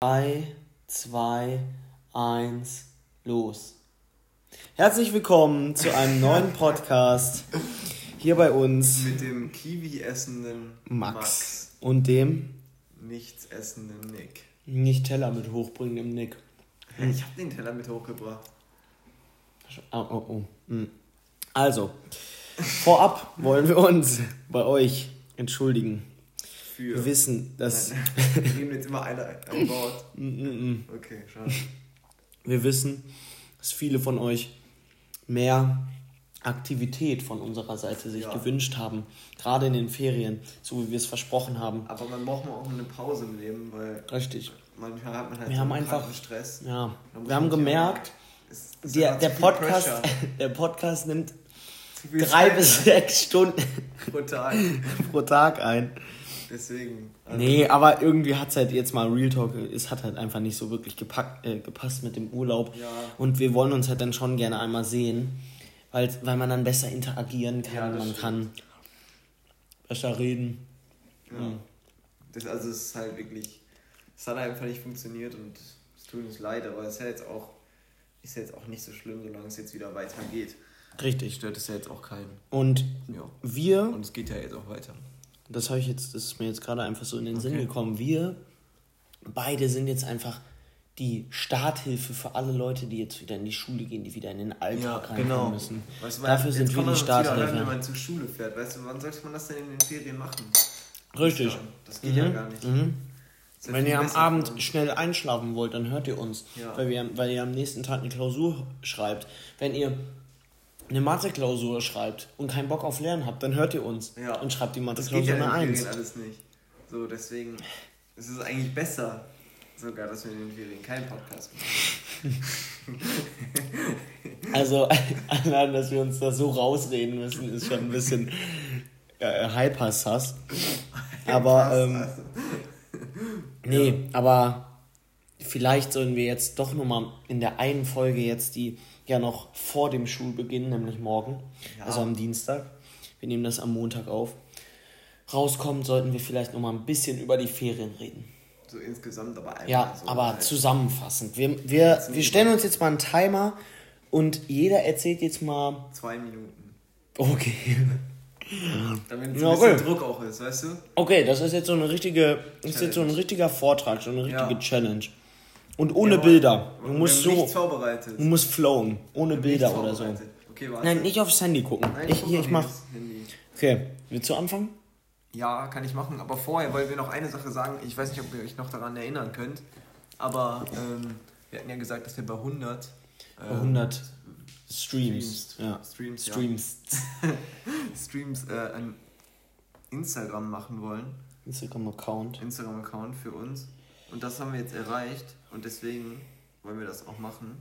3, 2, 1, los. Herzlich willkommen zu einem neuen Podcast hier bei uns. Mit dem Kiwi essenden Max. Max. Und dem Nichts essenden Nick. nicht Teller mit hochbringendem Nick. Ich hab den Teller mit hochgebracht. Oh, oh, oh. Hm. Also, vorab wollen wir uns bei euch entschuldigen. Für. Wir wissen, dass. Nein, Wir reden jetzt immer einer ein Wort. Mm, mm, mm. Okay, schade. Wir wissen, dass viele von euch mehr Aktivität von unserer Seite sich Ja. gewünscht haben, gerade in den Ferien, so wie wir es versprochen haben. Aber man braucht mal auch eine Pause im Leben, weil Richtig. manchmal hat man halt Wir so haben einen einfach- Stress. Ja, wir haben man gemerkt, es ist der, der Podcast, der Podcast nimmt drei Zeit bis sechs Stunden pro Tag. pro Tag ein. Deswegen. also- Nee, aber irgendwie hat es halt jetzt mal Real Talk, es hat halt einfach nicht so wirklich gepackt, äh, gepasst mit dem Urlaub. Ja. Und wir wollen uns halt dann schon gerne einmal sehen, weil, weil man dann besser interagieren kann, Ja, man stimmt. kann besser reden. Ja. Mhm. Das, also es ist halt wirklich, es hat einfach nicht funktioniert und es tut uns leid, aber es ist ja jetzt auch, ist ja jetzt auch nicht so schlimm, solange es jetzt wieder weitergeht. Richtig. Stört es ja jetzt auch keinen. Und Ja. wir, Und es geht ja jetzt auch weiter. Das habe ich jetzt, das ist mir jetzt gerade einfach so in den Sinn Okay. gekommen, wir beide sind jetzt einfach die Starthilfe für alle Leute, die jetzt wieder in die Schule gehen, die wieder in den Alltag reinkommen müssen. Weißt du, Dafür jetzt sind wir die Starthilfe. wenn man zur Schule fährt. Weißt du, wann sollte man das denn in den Ferien machen? Richtig. Das geht ja Mhm, gar nicht. Mhm. Ja Wenn ihr am Abend uns. schnell einschlafen wollt, dann hört ihr uns. Ja. Weil, wir, weil ihr am nächsten Tag eine Klausur schreibt. Wenn ihr eine Mathe-Klausur schreibt und keinen Bock auf Lernen habt, dann hört ihr uns Ja. und schreibt die Das Mathe-Klausur ja eine Ferien 1. alles nicht. So, deswegen ist es eigentlich besser, sogar, dass wir in den Ferien keinen Podcast machen. Also, allein, dass wir uns da so rausreden müssen, ist schon ein bisschen äh, hyper-sass. Aber, ähm, nee, aber vielleicht sollen wir jetzt doch nochmal in der einen Folge jetzt, die ja noch vor dem Schulbeginn, nämlich morgen, Ja. also am Dienstag, wir nehmen das am Montag auf, rauskommt, sollten wir vielleicht nochmal ein bisschen über die Ferien reden. So insgesamt, aber einfach Ja, so aber halt. zusammenfassend. Wir, wir, wir stellen uns jetzt mal einen Timer und jeder erzählt jetzt mal. zwei Minuten. Okay. Damit es Ja, ein bisschen okay. Druck auch ist, weißt du? Okay, das ist jetzt so eine richtige. Das ist jetzt so ein Challenge. richtiger Vortrag, so eine richtige Ja. Challenge. Und ohne Ja, Bilder. Du musst so. Du musst flowen. Ohne Bilder oder so. Okay, warte. Nein, nicht aufs Handy gucken. Nein, Ich, hier, ich mach. Okay, willst du anfangen? Ja, kann ich machen, aber vorher wollen wir noch eine Sache sagen. Ich weiß nicht, ob ihr euch noch daran erinnern könnt, aber ähm, wir hatten ja gesagt, dass wir bei 100, Bei ähm, 100 Streams. Streams. Ja. Streams, ja. Streams. Streams äh, ein Instagram machen wollen, Instagram-Account. Instagram-Account für uns. Und das haben wir jetzt erreicht und deswegen wollen wir das auch machen.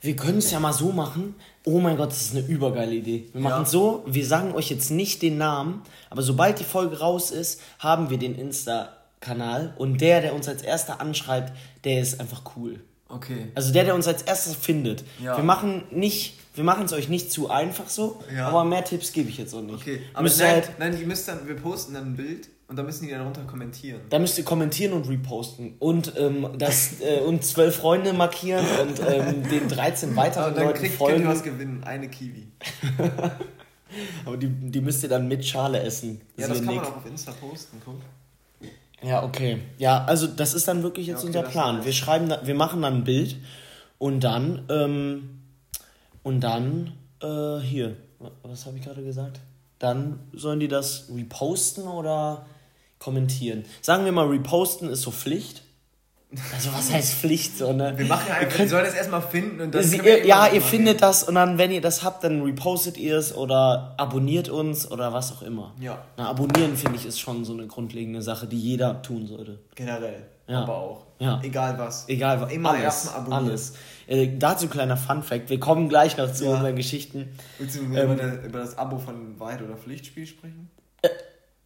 Wir können es ja mal so machen. Oh mein Gott, das ist eine übergeile Idee. Wir Ja. machen so, wir sagen euch jetzt nicht den Namen, aber sobald die Folge raus ist, haben wir den Insta-Kanal und der, der uns als erster anschreibt, der ist einfach cool. Okay. Also der, der uns als erstes findet. Ja. Wir machen nicht, wir machen es euch nicht zu einfach so, Ja. aber mehr Tipps gebe ich jetzt auch nicht. Okay, aber ihr nein, halt, nein, die müsst dann, wir posten dann ein Bild und da müssen die dann runter kommentieren. da müsst ihr kommentieren und reposten und ähm, das äh, und zwölf Freunde markieren und ähm, den 13 weiteren Und dann Leuten kriegt, könnt ihr was gewinnen, eine Kiwi. Aber die, die müsst ihr dann mit Schale essen. Ja, das kann man Nick. auch auf Insta posten, guck. Ja, okay. Ja, also das ist dann wirklich jetzt Ja, okay, unser Plan. Wir schreiben, da, wir machen dann ein Bild und dann, ähm, und dann, äh, hier, wa- was habe ich gerade gesagt? Dann sollen die das reposten oder kommentieren. Sagen wir mal, reposten ist so Pflicht. Also was heißt Pflicht so, ne? Wir machen ja einfach, wir sollen das erstmal finden und dann. Sie, ihr, ja, ihr machen. findet das und dann, wenn ihr das habt, dann repostet ihr es oder abonniert uns oder was auch immer. Ja, Na, abonnieren finde ich ist schon so eine grundlegende Sache, die jeder tun sollte. generell. Ja. Aber auch. Ja. Egal was. Egal, was. Immer alles, erstmal abonnieren. alles. Äh, dazu kleiner Fun Fact. Wir kommen gleich noch zu Ja. unseren Geschichten. Willst du Ähm, über, das Abo von Wahrheit oder Pflichtspiel sprechen?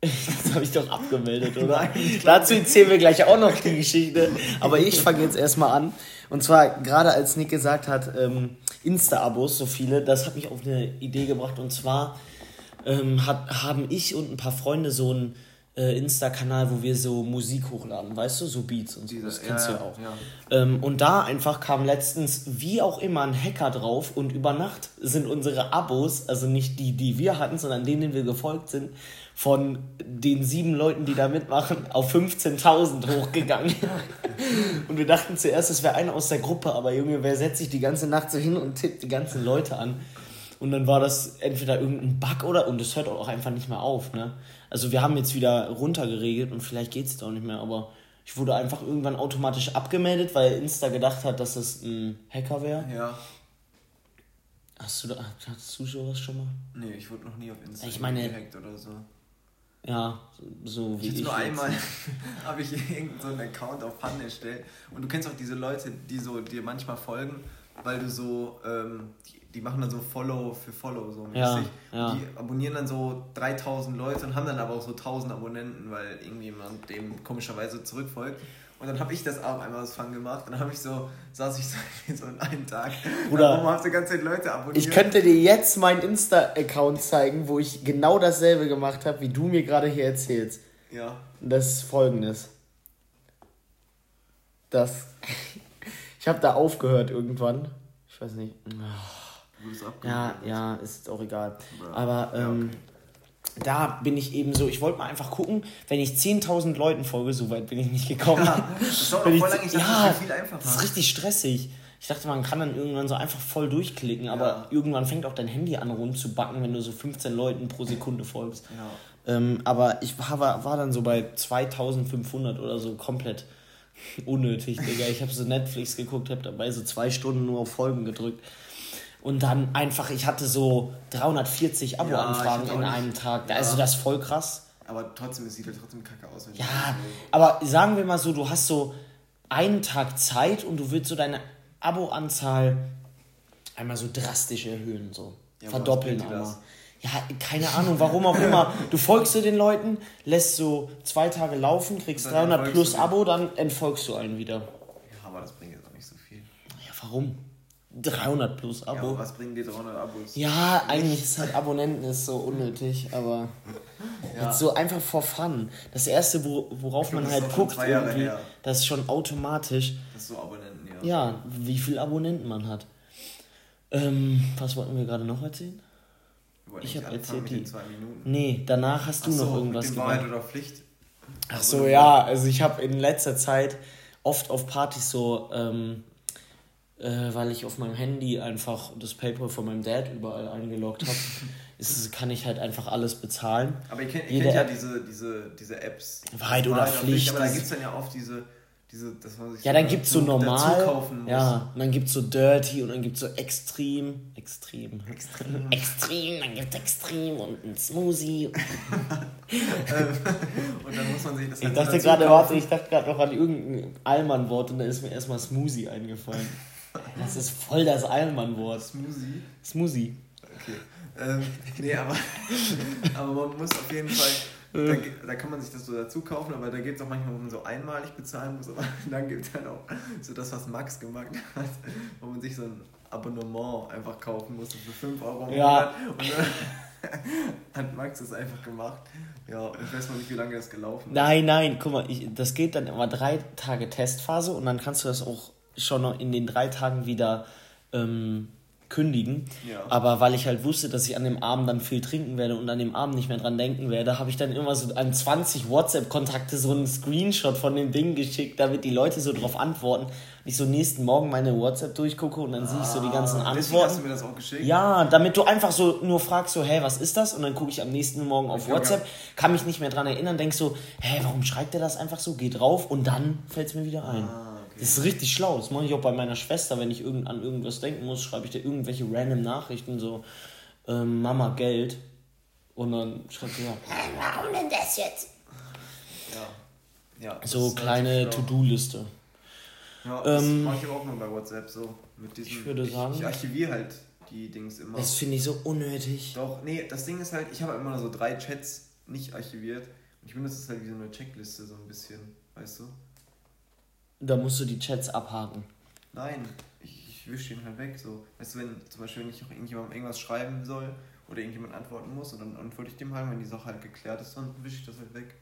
Das habe ich doch abgemeldet, oder? Nein, Dazu erzählen wir gleich auch noch die Geschichte. Aber ich fange jetzt erstmal an. Und zwar, gerade als Nick gesagt hat, ähm, Insta-Abos, so viele, das hat mich auf eine Idee gebracht. Und zwar ähm, hat, haben ich und ein paar Freunde so ein äh, Insta-Kanal, wo wir so Musik hochladen, weißt du, so Beats und so. Dieser- das kennst ja, du ja auch. ja. Ähm, und da einfach kam letztens, wie auch immer, ein Hacker drauf und über Nacht sind unsere Abos, also nicht die, die wir hatten, sondern denen, denen wir gefolgt sind, von den sieben Leuten, die da mitmachen, auf 15.000 hochgegangen. und wir dachten zuerst, es wäre einer aus der Gruppe, aber Junge, wer setzt sich die ganze Nacht so hin und tippt die ganzen Leute an? Und dann war das entweder irgendein Bug oder, und es hört auch einfach nicht mehr auf, ne? Also wir haben jetzt wieder runtergeregelt und vielleicht geht es jetzt auch nicht mehr, aber ich wurde einfach irgendwann automatisch abgemeldet, weil Insta gedacht hat, dass es ein Hacker wäre. Ja. Hast du da, hattest du sowas schon mal? Nee, ich wurde noch nie auf Insta Ich meine- gehackt oder so. Ja, so wie Ich ich. jetzt nur jetzt. einmal habe ich irgendeinen so einen Account auf Fun erstellt. Und du kennst auch diese Leute, die so dir manchmal folgen, weil du so, ähm, die, machen dann so Follow für Follow so mäßig. Ja, ja. Die abonnieren dann so 3000 Leute und haben dann aber auch so 1000 Abonnenten, weil irgendjemand dem komischerweise zurückfolgt. Und dann habe ich das auch einmal aus Fun gemacht. Dann habe ich so, saß ich so, in einem Tag. Bruder, warum hast du die ganze Zeit Leute abonniert? Ich könnte dir jetzt meinen Insta-Account zeigen, wo ich genau dasselbe gemacht habe, wie du mir gerade hier erzählst. Ja. Und das ist folgendes. Das. Ich habe da aufgehört irgendwann. Ich weiß nicht. Wurdest Ja, ja, ist auch egal. Ja. Aber ähm, da bin ich eben so, ich wollte mal einfach gucken, wenn ich 10.000 Leuten folge, so weit bin ich nicht gekommen. Ja, das ich- voll lange. Ich dachte, ja, das wäre viel einfacher. Das ist richtig stressig. Ich dachte, man kann dann irgendwann so einfach voll durchklicken, aber Ja. irgendwann fängt auch dein Handy an rumzubacken, wenn du so 15 Leuten pro Sekunde folgst. Ja. Ähm, aber ich war, war, war dann so bei 2500 oder so komplett unnötig, Digga. Ich habe so Netflix geguckt, habe dabei so zwei Stunden nur auf Folgen gedrückt. Und dann einfach, ich hatte so 340 Abo-Anfragen hatte in einem Tag. Ja. Also das ist voll krass. Aber trotzdem, es sieht halt trotzdem kacke aus. Wenn Ja, aber sagen wir mal so, du hast so einen Tag Zeit und du willst so deine Abo-Anzahl einmal so drastisch erhöhen, so. Ja, Verdoppeln einmal. Ja, keine Ahnung, warum auch immer. Du folgst du den Leuten, lässt so zwei Tage laufen, kriegst Dann 300 entfolgst plus Abo, dann entfolgst du einen wieder. Ja, aber das bringt jetzt auch nicht so viel. Ja, warum? 300 plus Ja, Abo. aber was bringen dir 300 Abos? Ja, eigentlich ist halt Abonnenten ist so unnötig, aber Ja. jetzt so einfach for fun. Das erste, wo, worauf Ich man halt guckt, irgendwie, her. das ist schon automatisch, Das ist so Abonnenten, ja. ja, wie viel Abonnenten man hat. Ähm, was wollten wir gerade noch erzählen? Ich nicht hab anfangen erzählt, die- zwei Minuten. Nee, danach hast du so, noch irgendwas mit dem Wahrheit gemacht. oder Pflicht. Ach so, ja, also ich habe in letzter Zeit oft auf Partys so, ähm, äh, weil ich auf meinem Handy einfach das PayPal von meinem Dad überall eingeloggt habe, ist, kann ich halt einfach alles bezahlen. Aber ihr kennt, ihr kennt ja App- diese, diese, diese Apps. Wahrheit oder Pflicht, Aber da gibt es dann ja oft diese, diese dass man sich Ja, dann gibt's so dazu- dazu normal, kaufen muss. ja, und dann gibt's so dirty und dann gibt's so extrem, extrem, Extrem. extrem, dann gibt's extrem und ein Smoothie. Und dann muss man sich das Ich dachte gerade, warte, ich dachte gerade noch an irgendein Allmann-Wort und da ist mir erstmal Smoothie eingefallen. Das ist voll das Allmann-Wort. Smoothie. Smoothie. Okay. Ähm, nee, aber, aber man muss auf jeden Fall, da, da kann man sich das so dazu kaufen, aber da geht es auch manchmal, wo man so einmalig bezahlen muss, aber dann gibt es halt auch so das, was Max gemacht hat, wo man sich so ein Abonnement einfach kaufen musste für 5 Euro im Ja. Monat. Und dann hat Max das einfach gemacht. Ja, und ich weiß noch nicht, wie lange das gelaufen ist. Nein, nein, guck mal, ich, das geht dann immer drei Tage Testphase und dann kannst du das auch schon noch in den drei Tagen wieder ähm, kündigen. Ja. Aber weil ich halt wusste, dass ich an dem Abend dann viel trinken werde und an dem Abend nicht mehr dran denken werde, habe ich dann immer so an 20 WhatsApp-Kontakte so einen Screenshot von dem Ding geschickt, damit die Leute so drauf antworten. Und ich so nächsten Morgen meine WhatsApp durchgucke und dann sehe ich so die ganzen Ah, Deswegen Antworten. hast du mir das auch geschickt? Ja, damit du einfach so nur fragst, so, hey, was ist das? Und dann gucke ich am nächsten Morgen auf Ich WhatsApp, kann mich nicht mehr dran erinnern, denk so, hey, warum schreibt der das einfach so? Geh drauf und dann fällt es mir wieder ein. Ah. Das ist richtig schlau. Das mache ich auch bei meiner Schwester, wenn ich irgend, an irgendwas denken muss, schreibe ich dir irgendwelche random Nachrichten, so, ähm, Mama, Geld. Und dann schreibt sie ja, warum denn das jetzt? Ja. ja das So kleine. To-Do-Liste. Ja, das Ähm, mache ich aber auch mal bei WhatsApp so. Mit diesem, Ich würde sagen- Ich, ich archiviere halt die Dings immer. Das finde ich so unnötig. Doch, nee, das Ding ist halt, ich habe immer so drei Chats nicht archiviert. Und ich benutze es halt wie so eine Checkliste so ein bisschen, weißt du? Da musst du die Chats abhaken. Nein, ich, ich wische den halt weg. So. Weißt du, wenn zum Beispiel, wenn ich auch irgendjemandem irgendwas schreiben soll oder irgendjemand antworten muss und dann antworte ich dem halt, wenn die Sache halt geklärt ist, dann wische ich das halt weg.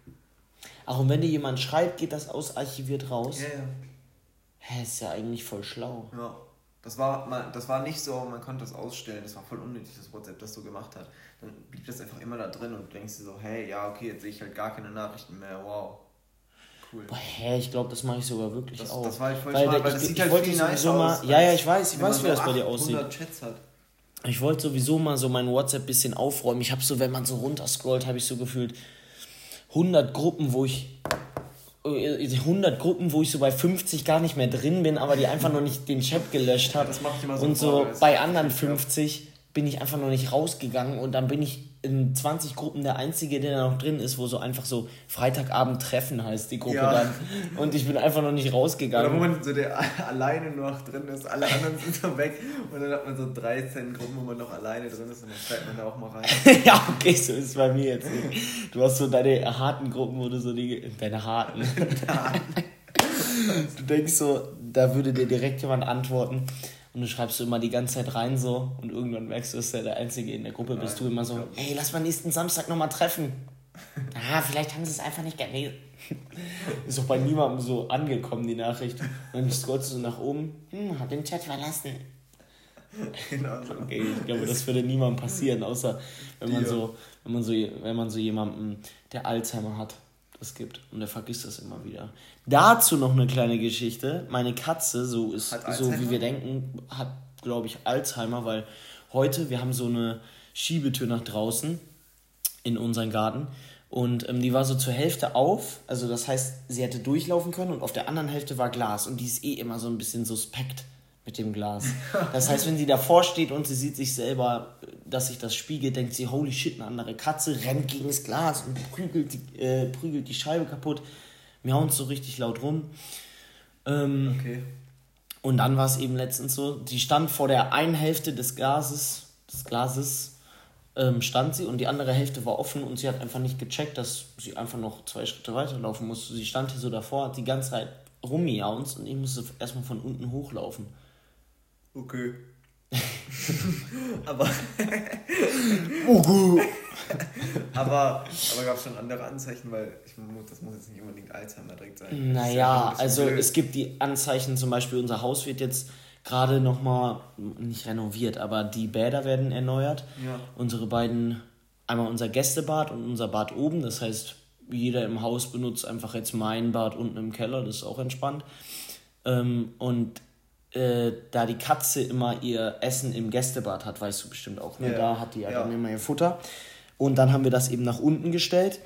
Ach, und wenn dir jemand schreibt, geht das ausarchiviert raus? Ja, ja. Hä, ist ja eigentlich voll schlau. Ja. Das war, man, das war nicht so, man konnte das ausstellen, das war voll unnötig, dass WhatsApp das so gemacht hat. Dann blieb das einfach immer da drin und du denkst dir so, hey, ja, okay, jetzt sehe ich halt gar keine Nachrichten mehr, wow. Cool. Boah, hä, ich glaube, das mache ich sogar wirklich das, auch. Das war halt voll weil, smart, weil ich, das sieht ich halt viel nice mal, aus. Ja, ja, ich weiß, ich weiß, wie das so bei dir aussieht. 800 Chats hat. Ich wollte sowieso mal so mein WhatsApp bisschen aufräumen. Ich habe so, wenn man so runterscrollt, habe ich so gefühlt 100 Gruppen, wo ich 100 Gruppen, wo ich so bei 50 gar nicht mehr drin bin, aber die einfach noch nicht den Chat gelöscht habe. Das macht ich immer so Und so das bei anderen richtig, ja. 50 bin ich einfach noch nicht rausgegangen und dann bin ich in 20 Gruppen der Einzige, der da noch drin ist, wo so einfach so Freitagabend Treffen heißt die Gruppe Ja. dann. Und ich bin einfach noch nicht Oder wo rausgegangen. man so der alleine noch drin ist, alle anderen sind so weg und dann hat man so 13 Gruppen, wo man noch alleine drin ist und dann fällt man da auch mal rein. ja, okay, so ist es bei mir jetzt nicht. Du hast so deine harten Gruppen, wo du so die. Deine harten. du denkst so, da würde dir direkt jemand antworten. Und du schreibst so immer die ganze Zeit rein so und irgendwann merkst du, dass du der Einzige in der Gruppe bist. Du immer so, ey, lass mal nächsten Samstag nochmal treffen. Ah, vielleicht haben sie es einfach nicht gelesen. Ist doch bei niemandem so angekommen, die Nachricht. Und dann scrollst du so nach oben, hm, hab den Chat verlassen. genau so. Okay, ich glaube, das würde niemandem passieren, außer wenn man Ja. so, wenn man so, wenn man so jemanden, der Alzheimer hat, das gibt und der vergisst das immer wieder. Dazu noch eine kleine Geschichte. Meine Katze, so ist, so wie wir denken, hat, glaube ich, Alzheimer, weil heute wir haben so eine Schiebetür nach draußen in unseren Garten und ähm, die war so zur Hälfte auf, also das heißt, sie hätte durchlaufen können und auf der anderen Hälfte war Glas und die ist eh immer so ein bisschen suspekt mit dem Glas. Das heißt, wenn sie davor steht und sie sieht sich selber, dass sich das spiegelt, denkt sie, holy shit, eine andere Katze rennt gegen das Glas und prügelt die, äh, prügelt die Scheibe kaputt, miaut so richtig laut rum. Ähm, Okay. und dann war es eben letztens so, die stand vor der einen Hälfte des Glases, des Glases ähm, stand sie und die andere Hälfte war offen und sie hat einfach nicht gecheckt, dass sie einfach noch zwei Schritte weiterlaufen musste. Sie stand hier so davor, hat die ganze Zeit rummiaunzt und ich musste erstmal von unten hochlaufen. Okay. Aber, aber, aber gab es schon andere Anzeichen, weil ich das muss jetzt nicht unbedingt Alzheimer direkt sein. Ja Naja, also blöd. es gibt die Anzeichen, zum Beispiel unser Haus wird jetzt gerade nochmal, nicht renoviert, aber die Bäder werden erneuert. Ja. Unsere beiden, einmal unser Gästebad und unser Bad oben, das heißt, jeder im Haus benutzt einfach jetzt mein Bad unten im Keller, das ist auch entspannt. Ähm, und äh, da die Katze immer ihr Essen im Gästebad hat, weißt du bestimmt auch, ne? Ja. da hat die ja, Ja. dann immer ihr Futter. Und dann haben wir das eben nach unten gestellt.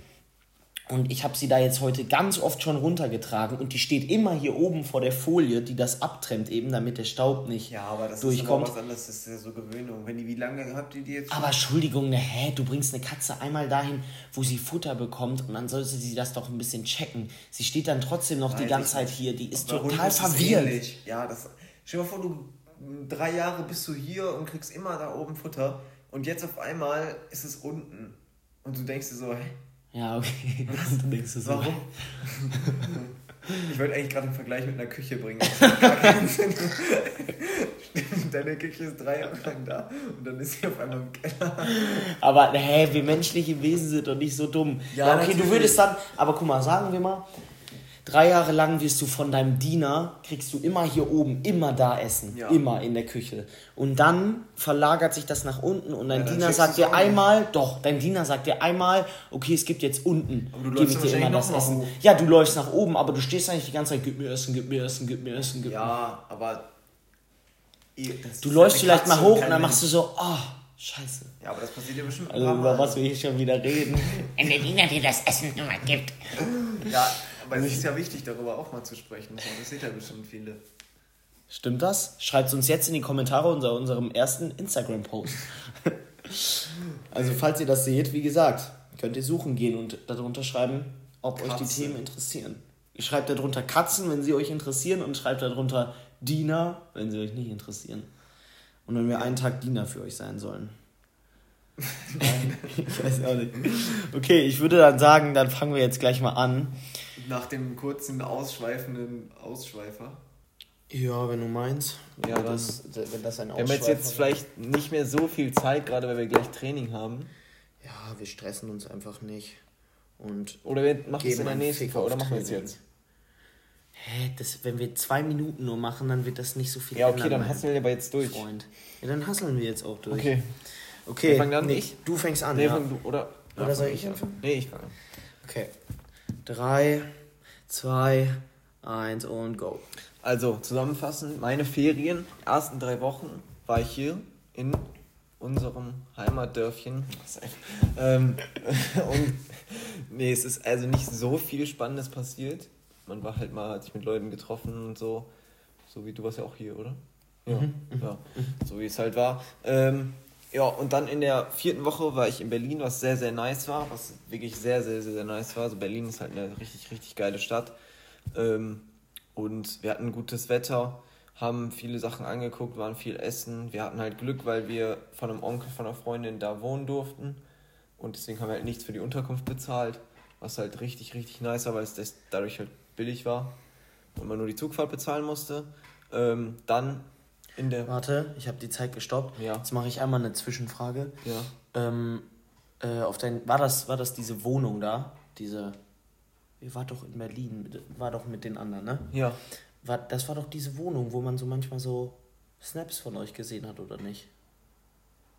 Und ich habe sie da jetzt heute ganz oft schon runtergetragen und die steht immer hier oben vor der Folie, die das abtrennt eben, damit der Staub nicht Ja, aber das durchkommt. ist aber was anderes, das ist ja so Gewöhnung. Wenn die, wie lange habt ihr die jetzt? Aber Entschuldigung, ne, hä, du bringst eine Katze einmal dahin, wo sie Futter bekommt und dann sollte sie das doch ein bisschen checken. Sie steht dann trotzdem noch die Weiß ganze ich Zeit hier, die ist total verwirrt. ähnlich. Ja, das. Stell dir mal vor, du drei Jahre bist du hier und kriegst immer da oben Futter und jetzt auf einmal ist es unten. Und du denkst dir so, hä, Ja, okay. Und du denkst dir so, warum? Ich wollte eigentlich gerade einen Vergleich mit einer Küche bringen. Das hat gar keinen Sinn. Stimmt, Deine Küche ist drei Jahre lang da und dann ist sie auf einmal im Keller. Aber hä, wir menschliche Wesen sind doch nicht so dumm. Ja, Ja, okay, du natürlich. würdest dann, aber guck mal, sagen wir mal, drei Jahre lang wirst du von deinem Diener, kriegst du immer hier oben, immer da essen. Ja. Immer in der Küche. Und dann verlagert sich das nach unten und dein Ja, Diener sagt dir einmal, doch, dein Diener sagt dir einmal, okay, es gibt jetzt unten. Gebe ich dir immer das Essen. hoch. Ja, du läufst nach oben, aber du stehst eigentlich die ganze Zeit, gib mir Essen, gib mir Essen, gib mir Essen, gib mir. Ja, aber. Du läufst vielleicht mal hoch und dann machst du so, oh, scheiße. Ja, aber das passiert ja bestimmt. Also über was wir hier schon wieder reden. Wenn der Diener dir das Essen immer gibt. Ja, aber es ist ja wichtig, darüber auch mal zu sprechen. Das interessiert ja bestimmt viele. Stimmt das? Schreibt uns jetzt in die Kommentare unter unserem ersten Instagram-Post. also falls ihr das seht, wie gesagt, könnt ihr suchen gehen und darunter schreiben, ob euch die. Themen interessieren. Ihr schreibt darunter Katzen, wenn sie euch interessieren und schreibt darunter Diener, wenn sie euch nicht interessieren. Und wenn wir einen Tag Diener für euch sein sollen. ich weiß auch nicht. Okay, ich würde dann sagen, dann fangen wir jetzt gleich mal an. Nach dem kurzen, ausschweifenden Ausschweifer. Ja, wenn du meinst. Ja, wenn dann- das, wenn das ein Wir haben jetzt, Ausschweifer jetzt vielleicht nicht mehr so viel Zeit, gerade weil wir gleich Training haben. Ja, wir stressen uns einfach nicht. Und Oder wir machen es Geben in der nächsten Folge. Oder machen wir es jetzt? Hä, das, wenn wir zwei Minuten nur machen, dann wird das nicht so viel Ja, okay, ändern, dann hasseln wir aber jetzt durch. Freund. Ja, dann hasseln wir jetzt auch durch. Okay. Okay, Wer fängt an? nee, Ich? du fängst an, Nee, ja. fang du, oder? Oder Ja, soll ich an. anfangen? Nee, ich fange an. Okay. Drei, zwei, eins und go. Also, zusammenfassend, meine Ferien, ersten drei Wochen war ich hier in unserem Heimatdörfchen. ähm, und nee, es ist also nicht so viel Spannendes passiert. Man war halt mal, hat sich mit Leuten getroffen und so. So wie du warst ja auch hier, oder? Ja, ja. so wie es halt war. Ähm, ja, und dann in der vierten Woche war ich in Berlin, was sehr, sehr nice war, was wirklich sehr, sehr, sehr, sehr nice war. Also Berlin ist halt eine richtig, richtig geile Stadt. Ähm, und wir hatten gutes Wetter, haben viele Sachen angeguckt, waren viel essen. Wir hatten halt Glück, weil wir von einem Onkel, von einer Freundin da wohnen durften. Und deswegen haben wir halt nichts für die Unterkunft bezahlt, was halt richtig, richtig nice war, weil es dadurch halt billig war und man nur die Zugfahrt bezahlen musste. Ähm, dann in der. Warte, ich habe die Zeit gestoppt. Ja. Jetzt mache ich einmal eine Zwischenfrage. Ja. Ähm, äh, auf dein, war, das, war das diese Wohnung da? Diese. Ihr wart doch in Berlin, war doch mit den anderen, ne? Ja. War, das war doch diese Wohnung, wo man so manchmal so Snaps von euch gesehen hat, oder nicht?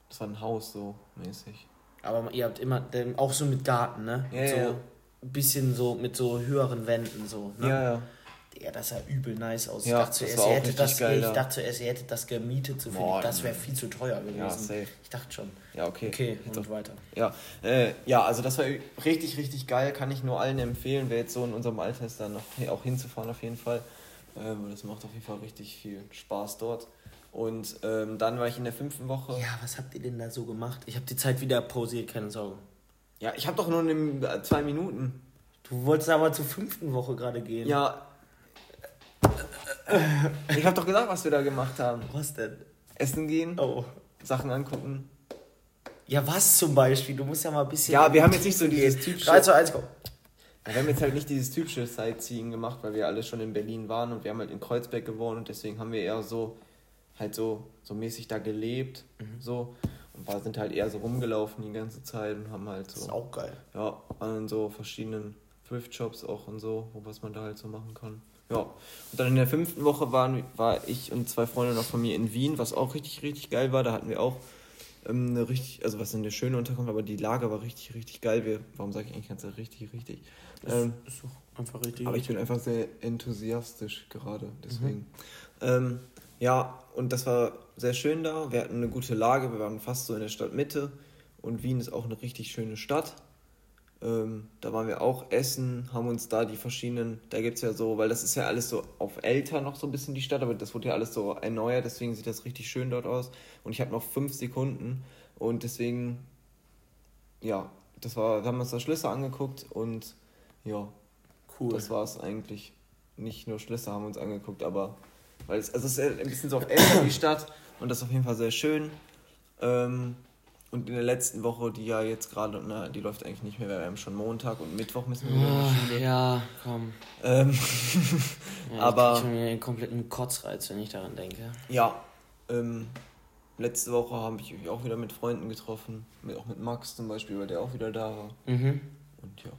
Das war ein Haus so mäßig. Aber ihr habt immer, auch so mit Garten, ne? Ja, Mit so ja. ein bisschen so mit so höheren Wänden, so, ne? Ja, ja. Ja, das sah übel nice aus. Ja, ich dachte zuerst, hättet richtig das, geil ich da. dachte zuerst, ihr hättet das gemietet zu viel. Boah, Das wäre viel zu teuer gewesen. Ja, safe. Ich dachte schon. Ja, okay. Okay, und weiter. Ja, äh, ja, also das war richtig, richtig geil. Kann ich nur allen empfehlen, wer jetzt so in unserem Alter ist, dann noch auch hinzufahren auf jeden Fall. Ähm, das macht auf jeden Fall richtig viel Spaß dort. Und ähm, dann war ich in der fünften Woche. Ja, was habt ihr denn da so gemacht? Ich habe die Zeit wieder pausiert, keine Sorge. Ja, ich habe doch nur eine, äh, zwei Minuten. Du wolltest aber zur fünften Woche gerade gehen. Ja. Ich habe doch gesagt, was wir da gemacht haben. Was denn? Essen gehen, Oh. Sachen angucken. Ja, was zum Beispiel? Du musst ja mal ein bisschen. Ja, wir haben jetzt nicht so dieses typische. 3 zu 1, go. Wir haben jetzt halt nicht dieses typische Sightseeing gemacht, weil wir alle schon in Berlin waren und wir haben halt in Kreuzberg gewohnt und deswegen haben wir eher so halt so, so mäßig da gelebt. So. Und war, sind halt eher so rumgelaufen die ganze Zeit und haben halt Das ist so, auch geil. ja, in so verschiedenen Thrift-Shops auch und so, wo was man da halt so machen kann. Ja. Und dann in der fünften Woche waren, war ich und zwei Freunde noch von mir in Wien, was auch richtig, richtig geil war. Da hatten wir auch ähm, eine richtig, also was eine schöne Unterkunft, aber die Lage war richtig, richtig geil. Wir, warum sage ich eigentlich ganz richtig, richtig? Ähm, ist doch einfach richtig. aber ich bin einfach sehr enthusiastisch gerade, deswegen. Ähm, ja, und das war sehr schön da. Wir hatten eine gute Lage, wir waren fast so in der Stadtmitte und Wien ist auch eine richtig schöne Stadt. Ähm, da waren wir auch essen, haben uns da die verschiedenen, da gibt es ja so, weil das ist ja alles so auf älter noch so ein bisschen die Stadt, aber das wurde ja alles so erneuert, deswegen sieht das richtig schön dort aus. Und ich habe noch fünf Sekunden und deswegen, ja, das war, wir haben uns da Schlösser angeguckt und ja, cool. das war es eigentlich. Nicht nur Schlösser haben wir uns angeguckt, aber weil es, also es ist ein bisschen so auf älter die Stadt und das ist auf jeden Fall sehr schön. Ähm, und in der letzten Woche, die ja jetzt gerade, na, die läuft eigentlich nicht mehr, wir haben schon Montag und Mittwoch müssen wir wieder in die Schule. ja, komm. Ähm, Ja, Aber- Ich schon wieder einen kompletten Kotzreiz, wenn ich daran denke. ja, ähm, letzte Woche habe ich mich auch wieder mit Freunden getroffen, mit, auch mit Max zum Beispiel, weil der auch wieder da war. Mhm. Und ja.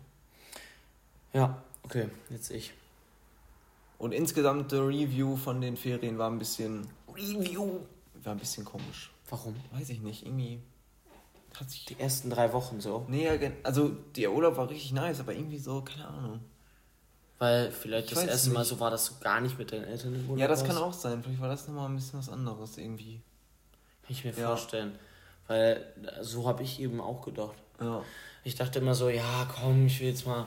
Ja, okay, jetzt ich. Und insgesamt der Review von den Ferien war ein bisschen, Review. war ein bisschen komisch. Warum? Weiß ich nicht, irgendwie hat sich Die ersten drei Wochen so. Nee, also der Urlaub war richtig nice, aber irgendwie so, keine Ahnung. Weil vielleicht Ich das erste Mal nicht. so war, dass du gar nicht mit deinen Eltern im Urlaub Ja, das kann warst. auch sein. Vielleicht war das nochmal ein bisschen was anderes irgendwie. Kann ich mir Ja. vorstellen. Weil so habe ich eben auch gedacht. Ja. Ich dachte immer so, ja komm, ich will jetzt mal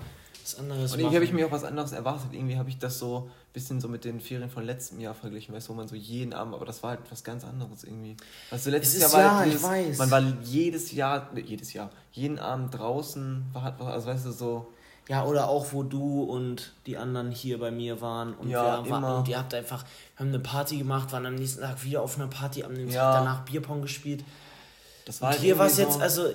was anderes Und irgendwie habe ich mir auch was anderes erwartet. Irgendwie habe ich das so ein bisschen so mit den Ferien von letztem Jahr verglichen, weißt du, wo man so jeden Abend, aber das war halt was ganz anderes irgendwie. Du, letztes Es Jahr war ja, halt ich weiß. man war jedes Jahr, ne, jedes Jahr, jeden Abend draußen, war also weißt du, so, Ja, oder auch wo du und die anderen hier bei mir waren und Ja, wir waren, und ihr habt einfach, wir haben eine Party gemacht, waren am nächsten Tag wieder auf einer Party, am nächsten Ja. Tag danach Bierpong gespielt. das war Und halt hier war es jetzt, so, also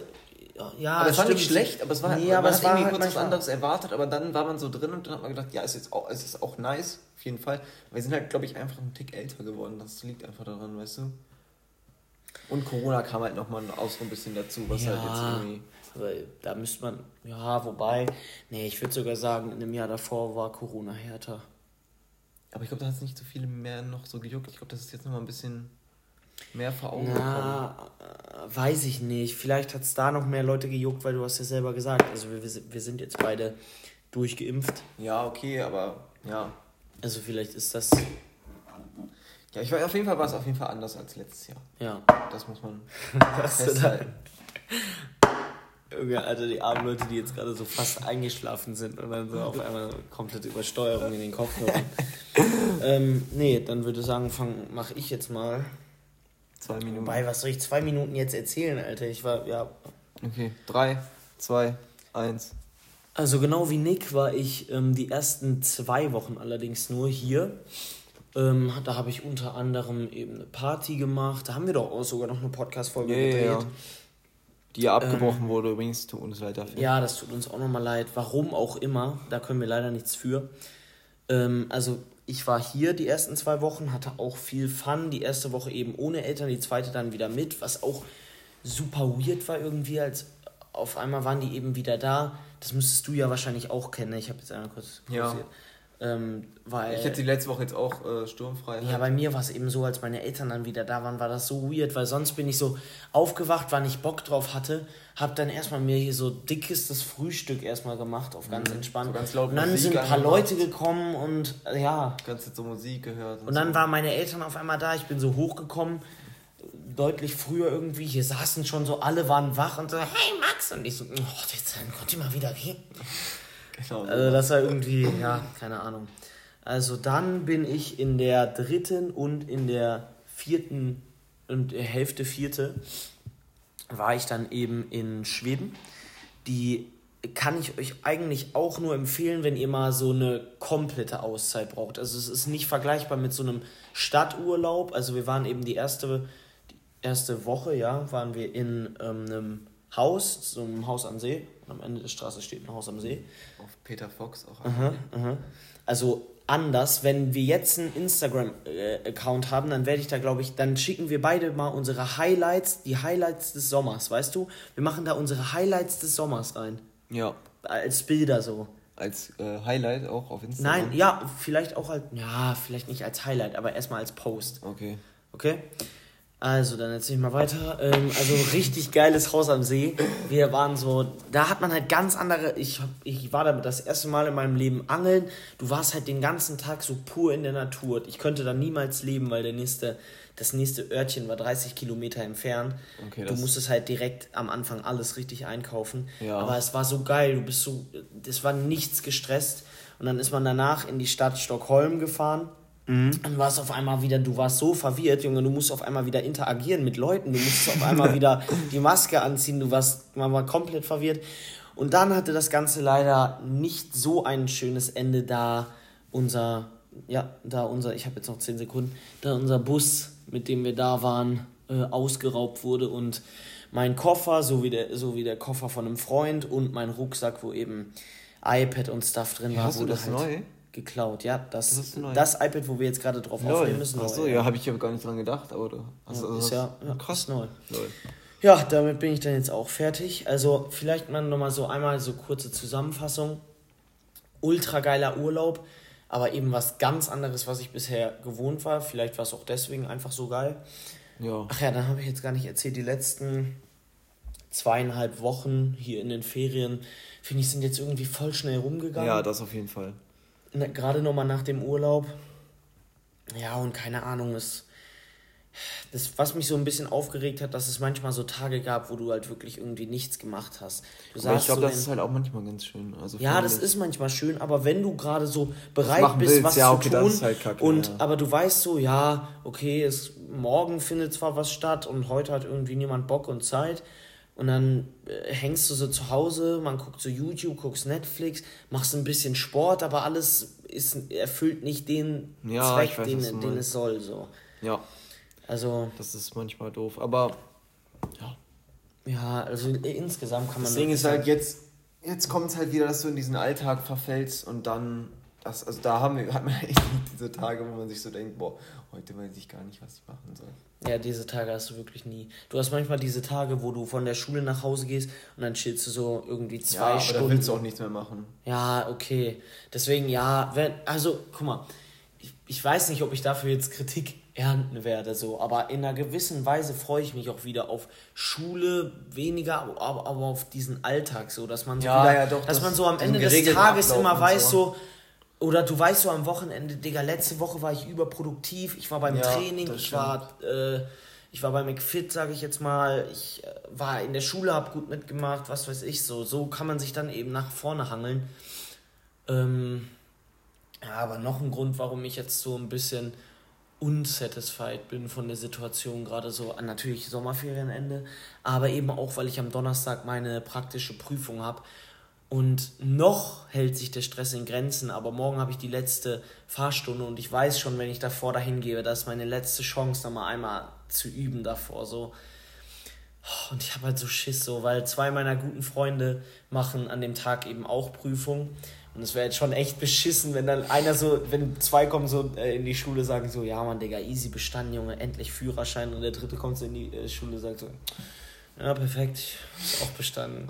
ja, aber es war nicht stimmt. schlecht, aber es war, nee, aber es war irgendwie halt kurz was anderes erwartet, aber dann war man so drin und dann hat man gedacht, ja, ist jetzt auch, es ist auch nice, auf jeden Fall. Aber wir sind halt, glaube ich, einfach ein Tick älter geworden. Das liegt einfach daran, weißt du? Und Corona kam halt nochmal auch so ein bisschen dazu, was halt jetzt Ja, irgendwie. aber da müsste man, ja, wobei, nee, ich würde sogar sagen, in dem Jahr davor war Corona härter. Aber ich glaube, da hat es nicht so viele mehr noch so gejuckt. Ich glaube, das ist jetzt nochmal ein bisschen mehr vor Augen. Na, äh, weiß ich nicht. Vielleicht hat es da noch mehr Leute gejuckt, weil du hast ja selber gesagt, also wir, wir sind- jetzt beide durchgeimpft. Ja, okay, aber ja. Also vielleicht ist das, Ja, ich weiß, auf jeden Fall war es auf jeden Fall anders als letztes Jahr. ja. Das muss man festhalten. Junge, Alter, die armen Leute, die jetzt gerade so fast eingeschlafen sind und dann so auf einmal komplette Übersteuerung in den Kopf hören. ähm, nee, dann würde ich sagen, mache ich jetzt mal. Zwei Minuten. Wobei, was soll ich zwei Minuten jetzt erzählen, Alter? Ich war, ja. Okay, drei, zwei, eins. Also genau wie Nick war ich ähm, die ersten zwei Wochen allerdings nur hier. Ähm, da habe ich unter anderem eben eine Party gemacht. Da haben wir doch auch sogar noch eine Podcast-Folge ja, gedreht. ja. Die ja abgebrochen wurde übrigens, tut uns leid dafür. Ja, das tut uns auch nochmal leid. Warum auch immer, da können wir leider nichts für. Ähm, also ich war hier die ersten zwei Wochen, hatte auch viel Fun. Die erste Woche eben ohne Eltern, die zweite dann wieder mit, was auch super weird war irgendwie, als auf einmal waren die eben wieder da. Das müsstest du ja wahrscheinlich auch kennen. Ich habe jetzt einmal kurz Ja. Ähm, weil, Ich hätte die letzte Woche jetzt auch äh, sturmfrei. ja, bei mir war es eben so, als meine Eltern dann wieder da waren, war das so weird, weil sonst bin ich so aufgewacht, wann ich Bock drauf hatte, hab dann erstmal mir hier so dickestes Frühstück erstmal gemacht, auf ganz entspannt. Mhm. So ganz laut und dann Musik sind ein paar angemacht. Leute gekommen und äh, ja. Ganze Zeit so Musik gehört. Und dann so. waren meine Eltern auf einmal da, ich bin so hochgekommen, deutlich früher irgendwie, hier saßen schon so, alle waren wach und so, hey Max! Und ich so, oh, jetzt dann kommt ihr mal wieder gehen. Genau. Also das war irgendwie, ja, keine Ahnung. Also dann bin ich in der dritten und in der vierten und der Hälfte vierte war ich dann eben in Schweden. Die kann ich euch eigentlich auch nur empfehlen, wenn ihr mal so eine komplette Auszeit braucht. Also es ist nicht vergleichbar mit so einem Stadturlaub. Also wir waren eben die erste, die erste Woche, ja, waren wir in ähm, einem Haus, so einem Haus am See. Am Ende der Straße steht ein Haus am See. Auf Peter Fox auch. Aha, aha. Also anders, wenn wir jetzt einen Instagram-Account haben, dann werde ich da, glaube ich, dann schicken wir beide mal unsere Highlights, die Highlights des Sommers, weißt du? Wir machen da unsere Highlights des Sommers rein. Ja. Als Bilder so. Als äh, Highlight auch auf Instagram. Nein, ja, vielleicht auch als, ja, vielleicht nicht als Highlight, aber erstmal als Post. Okay. Okay? Also, dann erzähl ich mal weiter. Ähm, also, richtig geiles Haus am See. Wir waren so, da hat man halt ganz andere. Ich, hab, ich war da das erste Mal in meinem Leben angeln. Du warst halt den ganzen Tag so pur in der Natur. Ich könnte da niemals leben, weil der nächste, das nächste Örtchen war 30 Kilometer entfernt. Okay, du musstest halt direkt am Anfang alles richtig einkaufen. Ja. Aber es war so geil. Du bist so, das war nichts gestresst. Und dann ist man danach in die Stadt Stockholm gefahren. Dann warst auf einmal wieder, du warst so verwirrt, Junge, du musst auf einmal wieder interagieren mit Leuten, du musst auf einmal wieder die Maske anziehen, du warst, man war komplett verwirrt. Und dann hatte das Ganze leider nicht so ein schönes Ende, da unser, ja, da unser, ich habe jetzt noch 10 Sekunden, da unser Bus, mit dem wir da waren, äh, ausgeraubt wurde und mein Koffer, so wie, der, so wie der Koffer von einem Freund und mein Rucksack, wo eben iPad und Stuff drin war, hast du wurde das halt neu? Geklaut. Ja, das, Das ist neu. das iPad, wo wir jetzt gerade drauf aufnehmen müssen. Ach so, ja, habe ich ja gar nicht dran gedacht, aber du hast ist ja, ja krass. ist neu. Lol. Ja, damit bin ich dann jetzt auch fertig. Also vielleicht mal nochmal so einmal so kurze Zusammenfassung. Ultra geiler Urlaub, aber eben was ganz anderes, was ich bisher gewohnt war. Vielleicht war es auch deswegen einfach so geil. Ja. Ach ja, dann habe ich jetzt gar nicht erzählt, die letzten zweieinhalb Wochen hier in den Ferien, finde ich, sind jetzt irgendwie voll schnell rumgegangen. ja, das auf jeden Fall. Na, gerade nochmal nach dem Urlaub. Ja, und keine Ahnung, es, das, was mich so ein bisschen aufgeregt hat, dass es manchmal so Tage gab, wo du halt wirklich irgendwie nichts gemacht hast. Du Aber ich glaube, so das ist halt auch manchmal ganz schön. Also ja, das ist manchmal schön, aber wenn du gerade so bereit bist, willst, was ja, zu okay, tun, das ist halt kacke, und ja. aber du weißt so, ja, okay, es, morgen findet zwar was statt und heute hat irgendwie niemand Bock und Zeit. Und dann äh, hängst du so zu Hause, man guckt so YouTube, guckst Netflix, machst ein bisschen Sport, aber alles ist, erfüllt nicht den Ja, Zweck, weiß, den, den es soll. So. Ja, Also, das ist manchmal doof. Aber ja, Ja, also insgesamt kann man. Das Ding ist halt jetzt, jetzt kommt es halt wieder, dass du in diesen Alltag verfällst und dann, das, also da haben wir, hat man echt diese Tage, wo man sich so denkt, boah, heute weiß ich gar nicht, was ich machen soll. Ja, diese Tage hast du wirklich nie. Du hast manchmal diese Tage, wo du von der Schule nach Hause gehst und dann chillst du so irgendwie zwei ja, aber Stunden. da willst du auch nichts mehr machen. Ja, okay. Deswegen, ja, wenn, also, guck mal, ich, ich weiß nicht, ob ich dafür jetzt Kritik ernten werde, so, aber in einer gewissen Weise freue ich mich auch wieder auf Schule, weniger, aber, aber auf diesen Alltag, so, dass man so Ja, wieder, ja, doch, dass das- man so am Ende des Tages immer weiß, so. so, oder du weißt so am Wochenende, Digga, letzte Woche war ich überproduktiv, ich war beim Ja, Training, ich war, äh, ich war bei McFit, sage ich jetzt mal, ich äh, war in der Schule, hab gut mitgemacht, was weiß ich, so, so kann man sich dann eben nach vorne hangeln. Ähm, ja, aber noch ein Grund, warum ich jetzt so ein bisschen unsatisfied bin von der Situation, gerade so an natürlich Sommerferienende, aber eben auch, weil ich am Donnerstag meine praktische Prüfung habe. Und noch hält sich der Stress in Grenzen, aber morgen habe ich die letzte Fahrstunde und ich weiß schon, wenn ich davor dahin gehe, das ist meine letzte Chance, nochmal einmal zu üben davor. So. Und ich habe halt so Schiss, so, weil zwei meiner guten Freunde machen an dem Tag eben auch Prüfung. Und es wäre jetzt schon echt beschissen, wenn dann einer so, wenn zwei kommen so äh, in die Schule, sagen so, ja Mann, Digga, easy bestanden, Junge, endlich Führerschein. Und der dritte kommt so in die äh, Schule und sagt so, ja, perfekt, ist auch bestanden.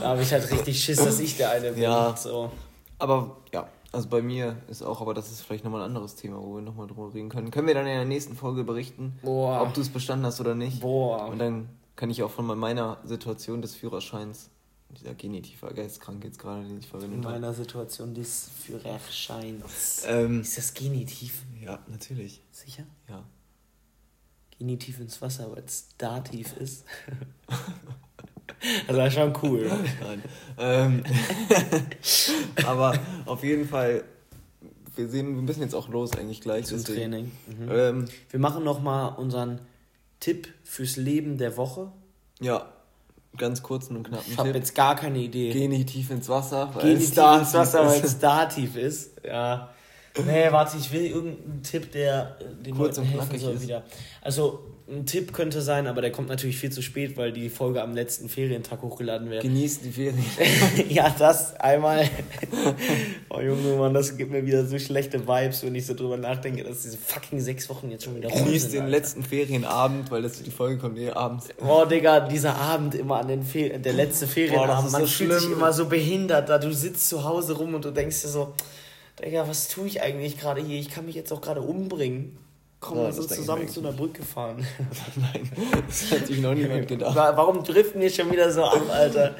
Da habe ich halt richtig Schiss, dass ich der eine bin. Ja. So. Aber ja, also bei mir ist auch, aber das ist vielleicht nochmal ein anderes Thema, wo wir nochmal drüber reden können. Können wir dann in der nächsten Folge berichten, Boah. ob du es bestanden hast oder nicht? Boah. Und dann kann ich auch von meiner Situation des Führerscheins, dieser Genitiver Geistkrank jetzt gerade, den ich In verwendet habe. meiner Situation des Führerscheins. Ähm, Ist das Genitiv? ja, natürlich. Sicher? Ja. Genitiv ins Wasser, weil es Dativ ist. also das ist schon cool. Nein. ähm, aber auf jeden Fall, wir sehen, wir müssen jetzt auch los eigentlich gleich. Zum deswegen. Training. Mhm. Ähm, Wir machen nochmal unseren Tipp fürs Leben der Woche. ja, ganz kurzen und knappen Ich habe jetzt gar keine Idee. Genitiv ins Wasser, weil Genitiv es da ins Wasser, weil ist. es Dativ ist. Ja. Nee, warte, ich will irgendeinen Tipp, der äh, den Kurz Leuten und helfen knackig soll ist. wieder. Also, ein Tipp könnte sein, aber der kommt natürlich viel zu spät, weil die Folge am letzten Ferientag hochgeladen wird. Genießt die Ferien. ja, das einmal. oh Junge, Mann, das gibt mir wieder so schlechte Vibes, wenn ich so drüber nachdenke, dass diese fucking sechs Wochen jetzt schon wieder rum Genießt den Alter. letzten Ferienabend, weil das die Folge kommt eh abends. Oh, Digga, dieser Abend immer an den Fe der letzte Ferienabend, ist man so fühlt sich schlimm. immer so behindert da. Du sitzt zu Hause rum und du denkst dir so, Digga, was tue ich eigentlich gerade hier? Ich kann mich jetzt auch gerade umbringen. Komm, Ja, lass das uns denke ich zusammen zu einer Brücke fahren. Nein, das hat sich noch niemand gedacht. Wa- Warum driften wir schon wieder so ab, Alter?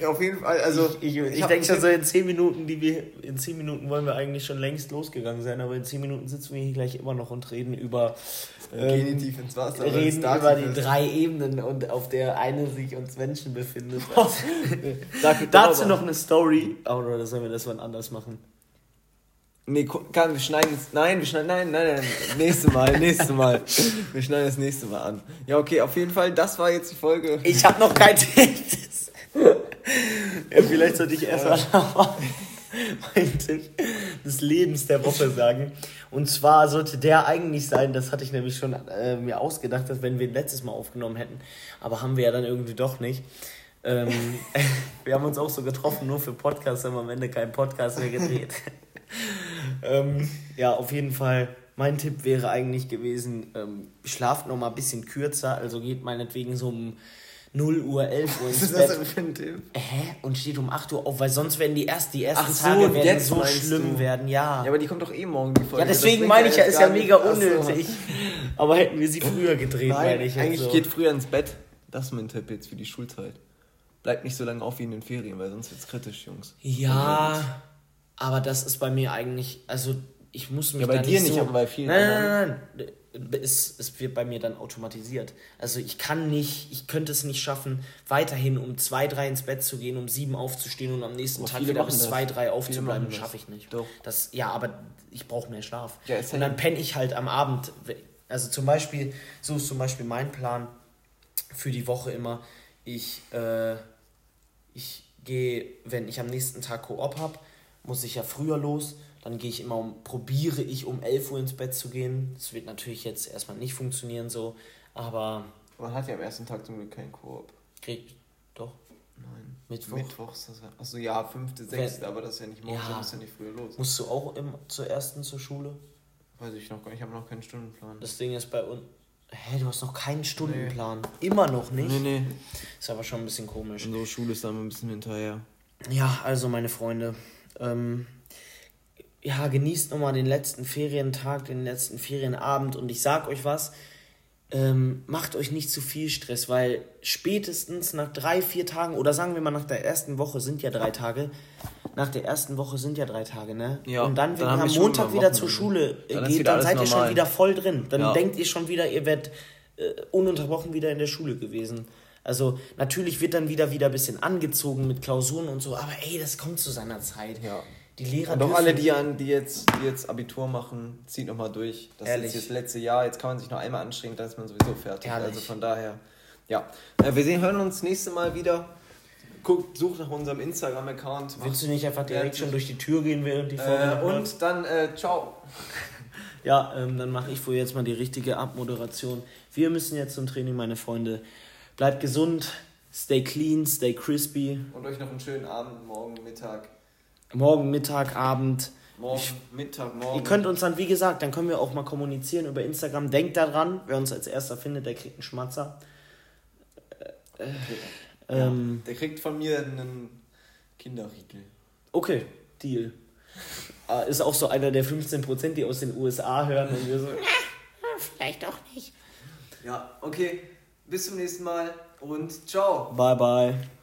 Ja, auf jeden Fall, also. Ich, ich, hab denke schon so in 10 Minuten, die wir, in 10 Minuten wollen wir eigentlich schon längst losgegangen sein, aber in 10 Minuten sitzen wir hier gleich immer noch und reden über, Tipp, Genitiv ins Wasser. reden über die drei Ebenen und auf der eine sich uns Menschen befindet. Dazu noch eine Story. Oh, oder sollen wir das wann anders machen? Nee, kann, wir schneiden es. Nein, wir schneiden. Nein, nein, nein. Nächste Mal, nächste Mal. Wir schneiden das nächste Mal an. Ja, okay, auf jeden Fall, das war jetzt die Folge. Ich habe noch kein Tipp. ja, vielleicht sollte ich erst mal meinen Tipp des Lebens der Woche sagen. Und zwar sollte der eigentlich sein, das hatte ich nämlich schon äh, mir ausgedacht, dass wenn wir ihn letztes Mal aufgenommen hätten, aber haben wir ja dann irgendwie doch nicht. Ähm, wir haben uns auch so getroffen, nur für Podcasts, haben am Ende keinen Podcast mehr gedreht. Ähm, ja, auf jeden Fall. Mein Tipp wäre eigentlich gewesen, ähm, schlaft noch mal ein bisschen kürzer, also geht meinetwegen so um 0 Uhr, 11 Uhr Was ins ist das denn für ein Tipp? Hä? Und steht um 8 Uhr auf, weil sonst werden die, erst, die ersten so, Tage werden so schlimm du. werden, ja. Ja, aber die kommt doch eh morgen, die Folge. Ja, deswegen meine ich ja, ist ja mega so. unnötig. Aber hätten wir sie früher gedreht, Nein, meine ich. eigentlich so. geht früher ins Bett. Das ist mein Tipp jetzt für die Schulzeit. Bleibt nicht so lange auf wie in den Ferien, weil sonst wird's kritisch, Jungs. Ja, aber das ist bei mir eigentlich, also ich muss mich Ja, bei da dir nicht so, aber bei vielen nein, nein, nein, nein. Es, es wird bei mir dann automatisiert. Also ich kann nicht, ich könnte es nicht schaffen, weiterhin um zwei, drei ins Bett zu gehen, um sieben aufzustehen und am nächsten Aber Tag wieder bis zwei, drei aufzubleiben. das. Schaffe ich nicht. Doch. Das, ja, aber ich brauche mehr Schlaf. Ja, und dann penne ich halt am Abend. Also zum Beispiel, so ist zum Beispiel mein Plan für die Woche immer. Ich, äh, ich gehe, wenn ich am nächsten Tag Koop habe, muss ich ja früher los. Dann gehe ich immer um, probiere ich um 11 Uhr ins Bett zu gehen. Das wird natürlich jetzt erstmal nicht funktionieren so, aber Man hat ja am ersten Tag zum Glück keinen Koop. Krieg. Doch. Nein. Mittwoch. Mittwochs. Das war, achso, ja, fünfte, sechste, aber das ist ja nicht morgens, Ja. ist ja nicht früher los. Musst du auch im, zur ersten zur Schule? Weiß ich noch gar nicht, ich habe noch keinen Stundenplan. Das Ding ist bei uns. Hä, du hast noch keinen Stundenplan. Immer noch nicht? nee. Ist aber schon ein bisschen komisch. Unsere Schule ist da mal ein bisschen hinterher. Ja, also meine Freunde, ähm, ja, genießt nochmal den letzten Ferientag, den letzten Ferienabend und ich sag euch was, ähm, macht euch nicht zu viel Stress, weil spätestens nach drei, vier Tagen oder sagen wir mal nach der ersten Woche sind ja drei Tage, nach der ersten Woche sind ja drei Tage, ne? Ja, und dann, wenn ihr am Montag wieder zur. Schule äh, Dann geht, dann seid ihr schon normal. wieder voll drin. Dann Ja. denkt ihr schon wieder, ihr werdet äh, ununterbrochen wieder in der Schule gewesen. Also natürlich wird dann wieder wieder ein bisschen angezogen mit Klausuren und so, aber ey, das kommt zu seiner Zeit. Ja. Die Lehrer Und auch alle, die, an, die, jetzt, die jetzt Abitur machen, zieht nochmal durch. Das Ehrlich. ist jetzt das letzte Jahr, jetzt kann man sich noch einmal anstrengen, dann ist man sowieso fertig. Ehrlich. Also von daher, ja. Äh, Wir sehen, hören uns nächste Mal wieder. Guckt, sucht nach unserem Instagram-Account. Willst du nicht einfach direkt schon durch die Tür gehen, während die Folge noch Äh, und dann, äh, ciao. Ja, ähm, dann mache ich wohl jetzt mal die richtige Abmoderation. Wir müssen jetzt zum Training, meine Freunde. Bleibt gesund, stay clean, stay crispy. Und euch noch einen schönen Abend, morgen, Mittag. Morgen, Mittag, Abend. Morgen, Mittag, morgen. Ihr könnt uns dann, wie gesagt, dann können wir auch mal kommunizieren über Instagram. Denkt daran, wer uns als erster findet, der kriegt einen Schmatzer. Okay. Ähm, Der kriegt von mir einen Kinderriegel. okay, Deal. Ah, Ist auch so einer der 15%, die aus den USA hören und wir so. Vielleicht auch nicht. Ja, okay. Bis zum nächsten Mal und ciao. Bye, bye.